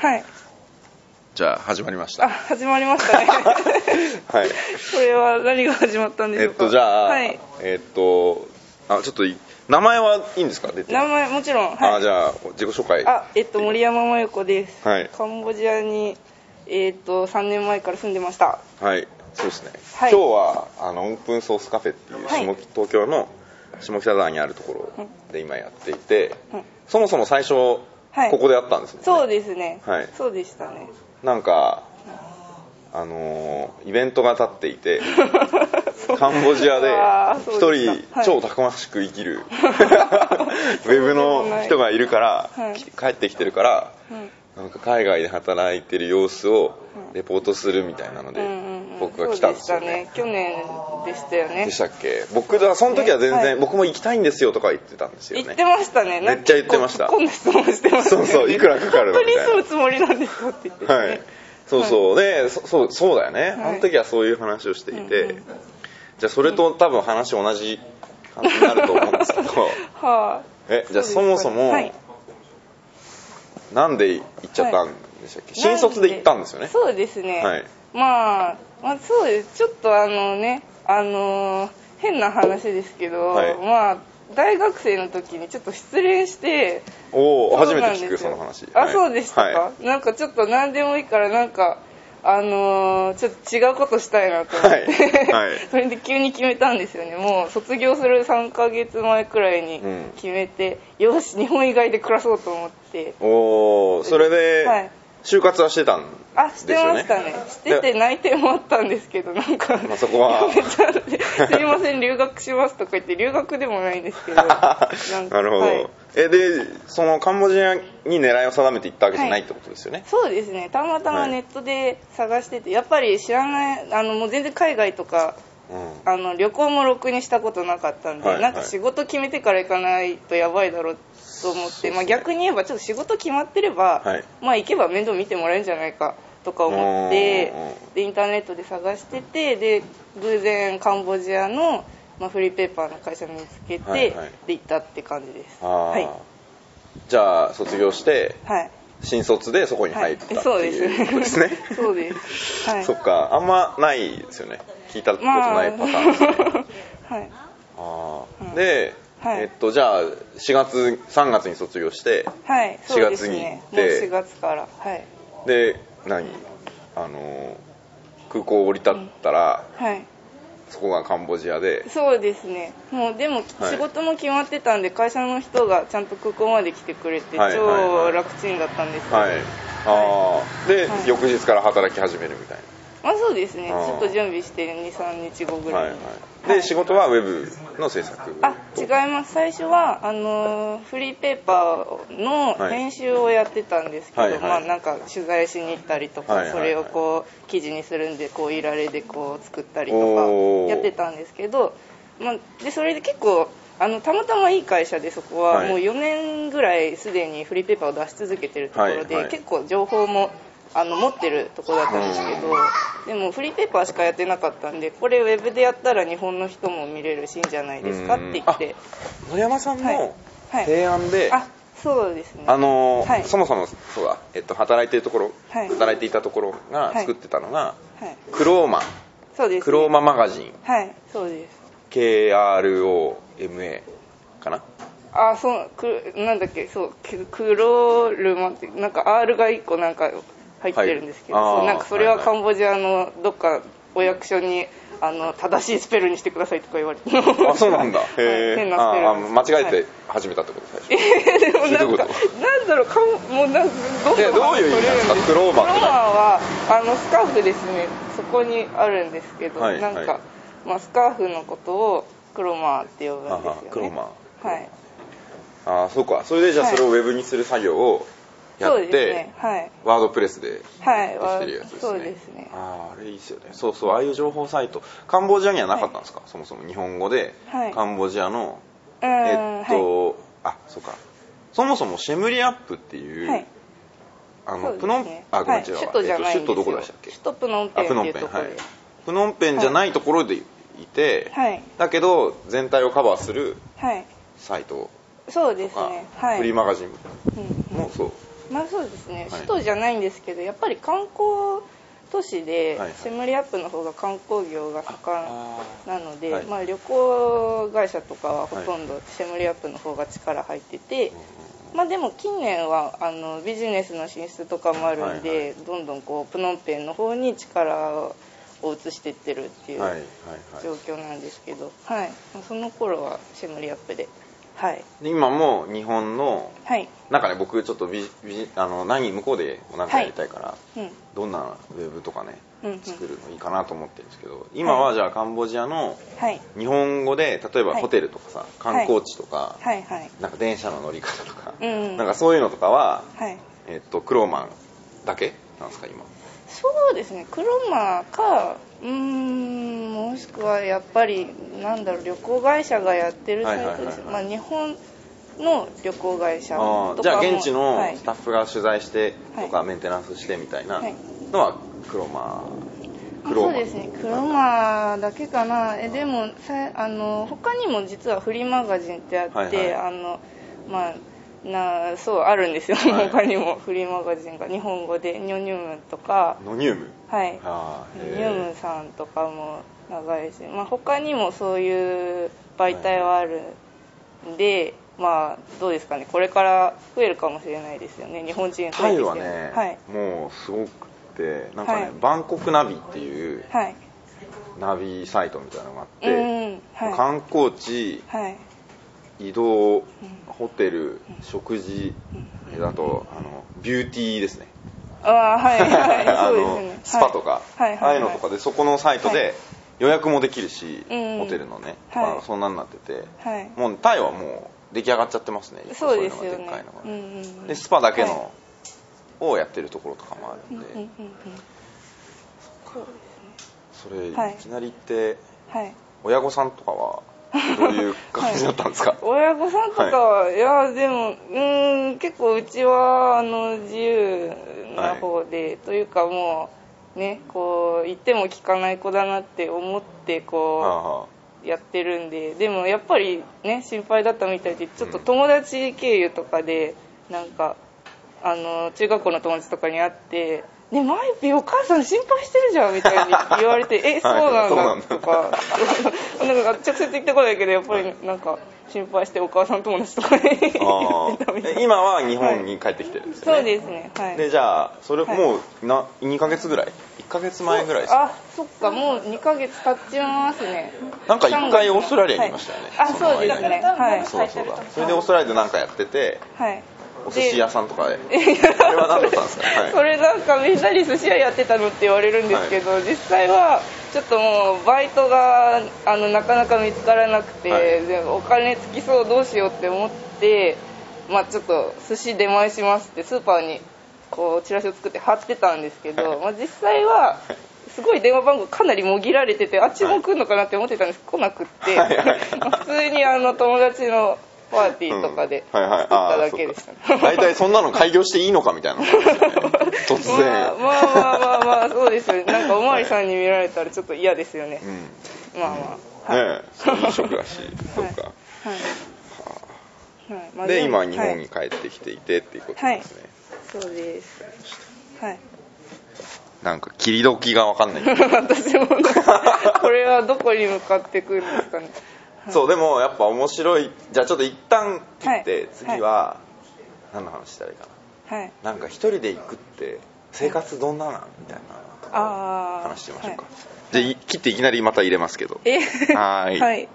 はい。じゃあ始まりました。あ始まりましたね。はい。これは何が始まったんでしえっょうか。とじゃあ、はい。えっとあちょっとい名前はいいんですか？出て名前もちろんはい。あじゃあ自己紹介。あえっと森山真由子です、はい。カンボジアにえっと3年前から住んでました。はい。そうですね、はい。今日はあのオープンソースカフェっていうはい。下、東京の下北沢にあるところで今やっていて、うん。そもそも最初、はいここであったんですね。そうですね、はい。そうでしたね。なんかあのーイベントが立っていて カンボジアで一人はい。超たくましく生きる ウェブの 人がいるから、はい。き帰ってきてるから、うんなんか海外で働いてる様子をレポートするみたいなので、僕が来たんですよね。ね去年でしたよね。でしたっけ？僕だその時は全然、はい。僕も行きたいんですよとか言ってたんですよね。言ってましたね。めっちゃ言ってました。今度質問してました、ね、そうそういくらかかるの本当に住むつもりなんですかって言って、ね、はい。そうそう、でそそうそうだよね、はい。あの時はそういう話をしていて、うんうん。じゃあそれと多分話同じ感じになると思うんですけど。はえじゃあそもそも、はい。なんで行っちゃったんでしたっけ、新卒で行ったんですよね。そうですね、はい。まあ、まあそうです。ちょっとあのねあのー変な話ですけど、はい。まあ大学生の時にちょっと失恋しておお初めて聞くうなんですよ。その話。あ、はい。そうでしたか、はなんかちょっと何でもいいからなんかあのーちょっと違うことしたいなと思って、はい。はい。それで急に決めたんですよね。もう卒業する3ヶ月前くらいにうん。決めて、よし日本以外で暮らそうと思って。いおおそれで、はい就活はしてたんあしてましたね。してて内定もあったんですけどなんか、まあそこは。すいません留学しますとか言って留学でもないんですけど。なるほど、はい。えでそのカンボジアに狙いを定めて行ったわけじゃないってことですよね、そうですね。たまたまネットで探しててやっぱり知らないあのもう全然海外とかうん。あの旅行もろくにしたことなかったんで、はいなんか仕事決めてから行かないとやばいだろうと思って、まあ、逆に言えばちょっと仕事決まってれば、はい。まあ行けば面倒見てもらえるんじゃないかとか思ってでインターネットで探しててで偶然カンボジアの、まあ、フリーペーパーの会社見つけて、はいはい。で行ったって感じです。はい、じゃあ卒業してはい。新卒でそこに入ったってはいそうですい。うことですね。そうです。はい。そっか。あんまないですよね。聞いたことないパターンですね、はい。あうん。あで、はい。えっとじゃあ4月3月に卒業してはい。そうです4月にね行ってもう4月から。はい。で何？あの空港降り立ったら、はい。そこがカンボジアで。そうですね。もうでもはい。仕事も決まってたんで会社の人がちゃんと空港まで来てくれてはいはいはい。超楽ちんだったんですけど、はい。ああで、はい。翌日から働き始めるみたいまあそうですね。ちょっと準備して23日後ぐな、らはいい。に、はい、で仕事はウェブの制作？あ違います。最初はあのーフリーペーパーのはい編集をやってたんですけど、はいはい。まあなんか取材しに行ったりとか、はいはいはい。それをこう記事にするんでこういられでこう作ったりとかやってたんですけど、まあ、でそれで結構あのたまたまいい会社でそこははい。もう4年ぐらいすでにフリーペーパーを出し続けてるところで、はいはい。結構情報もあの持ってるところだったんですけど、でもフリーペーパーしかやってなかったんでこれウェブでやったら日本の人も見れるしいいんじゃないですかって言って。野山さんはい。のはい。提案で、あそうですね。あのーはい。そもそもそうだ、えっと、働いてるところ、はい。働いていたところがはい。作ってたのが、はい。クローマそうです、ね、クローママガジン。はいそうです。KROMA かな？あそうくなんだっけそうククロールマってなんか R が1個なんか入ってるんですけど、はい。なんかそれはカンボジアのどっかお役所にあの正しいスペルにしてくださいとか言われて。あそうなんだ。へ変なスペルああ間違えはいて始めたってこと最初、でもなんかなんだろうかんもうなんかどういう意味なんですか？クローバークローバーはあのスカーフですね。そこにあるんですけど、はいなんか、はいまあ、スカーフのことをクロマーって呼ぶんですよね。クロマはい。ああそうか。それでじゃあはい。それをウェブにする作業をやそうって、ですね。はい。ワードプレスではいできてるやつですね。そうですね。あああれいいですよね。そうそうああいう情報サイト。カンボジアにはなかったんですか、そもそも日本語で、はい。カンボジアのうんえっと、はいあそうか。そもそもシェムリアップっていう、はい。あの、プノンねあごめん違うわはい。首都じゃないんですよ。えっと首都どこでしたっけ？首都プノンペンってあプノンいうところで。ペンはい。プノンペンじゃないところでいて、はい。だけど全体をカバーするはい。サイトそうですね。はい。フリーマガジンうんもそうまあそうですね、はい。首都じゃないんですけどやっぱり観光都市で、はいシェムリアップの方が観光業が盛んなので、はい。まあ、旅行会社とかはほとんどシェムリアップの方が力入ってて、まあ、でも近年はあのビジネスの進出とかもあるんで、はいはどんどんこうプノンペンの方に力を移していってるっていうはいはい状は況なんですけど、はい。まあその頃はシェムリアップではい。今も日本のはい。なんかね僕ちょっとビジビジあの何向こうでもなんかやりたいから、うん。どんなウェブとかねうんうん。作るのいいかなと思ってるんですけど今はじゃあカンボジアのはい。日本語で例えばはい。ホテルとかさ観光地とか、はいはい。なんか電車の乗り方とか、うんうん。なんかそういうのとかは、はい。えっとクローマンだけなんですか今？そうですね。クロマかうーんもしくはやっぱりなんだろう旅行会社がやってるサイトです、はいはいはいはい。まあ日本の旅行会社あとかもーじゃあ現地のはい。スタッフが取材してとかはメンテナンスしてみたいなはい。のはクローマークローマーそうですね。クロマだけかな。えでもさあの他にも実はフリーマガジンってあって、はいはい。あのまあなそうあるんですよ、はい。他にも。フリーマガジンが日本語で。ニョニュームとか。ノニウム？はい。あーへニュームさんとかも長いし、まあ、他にもそういう媒体はあるんで、まあどうですかね。これから増えるかもしれないですよね。日本人増えてきてタイはね、はい。もうすごくてなんかね、はい。バンコクナビっていうはい。ナビサイトみたいなのがあっうて、ん。はい。観光地はい。移動ホテル食事だとあのビューティーですね。ああはい。はい。スパとか、はい。ああいうのとかでそこのサイトはで予約もできるし、うん。ホテルのね、はい。まあ、そんなになっててはい。もうタイはもう出来上がっちゃってますね。そうですよね。でスパだけはい。のをやってるところとかもあるんで、うんうんうんうん。それはいいきなり行ってはい。親御さんとかはどういう感じだったんですか、親御さんとかは、い、やでもうーん結構うちはあの自由な方で、というかもうねこう言っても聞かない子だなって思ってはあこはうやってるんででもやっぱりね心配だったみたいでちょっと友達経由とかでなんかあの中学校の友達とかに会って「ねマイピーお母さん心配してるじゃん」みたいに言われて「えそうなんだそうなん」だ。とか なんか直接言ってこないけどやっぱりなんか心配してお母さん友達とかに。言あってたみたいー。え今は日本に帰ってきてるんですよね、そうですね。はい。でじゃあそれはい。もうな2ヶ月ぐらい？1ヶ月前ぐらいですか？あそっか。もう2ヶ月経っちますね。なんか一回オーストラリアにいましたよね。はい。あそうですね。はい。そうそうだそれでオーストラリアで何かやっててはい。お寿司屋さんとかで。であれは何だったんですか、はい、それなんかみんなに寿司屋やってたのって言われるんですけど、実際はちょっともうバイトがあのなかなか見つからなくて、はい。でお金つきそうどうしようって思ってまあちょっと寿司出前しますってスーパーにこうチラシを作って貼ってたんですけど、まあ、実際はすごい電話番号かなりもぎられててあっちも来るのかなって思ってたんです。来なくって、普通にあの友達のパーティーとかでうん。はいはい。作っただけでした、あーそうか。大体そんなの開業していいのかみたいな。突然、まあ、まあまあまあまあそうですよね。なんかおまわりさんに見られたらちょっと嫌ですよね、うん。まあまあ。はい、ねえそういう職だし、そうか。はい、はい。まあでも今日本にはい。帰ってきていてっていうことですね、そうです。はいなんか切り時が分かんない。私もこれはどこに向かってくるんですかねそうでもやっぱ面白い。じゃあちょっと一旦切って、はい。次は何の話したらいいかはい。ななんか一人で行くって生活どんななんみたいな話してみましょうか、はいじゃあい切っていきなりまた入れますけど。えはーい。はい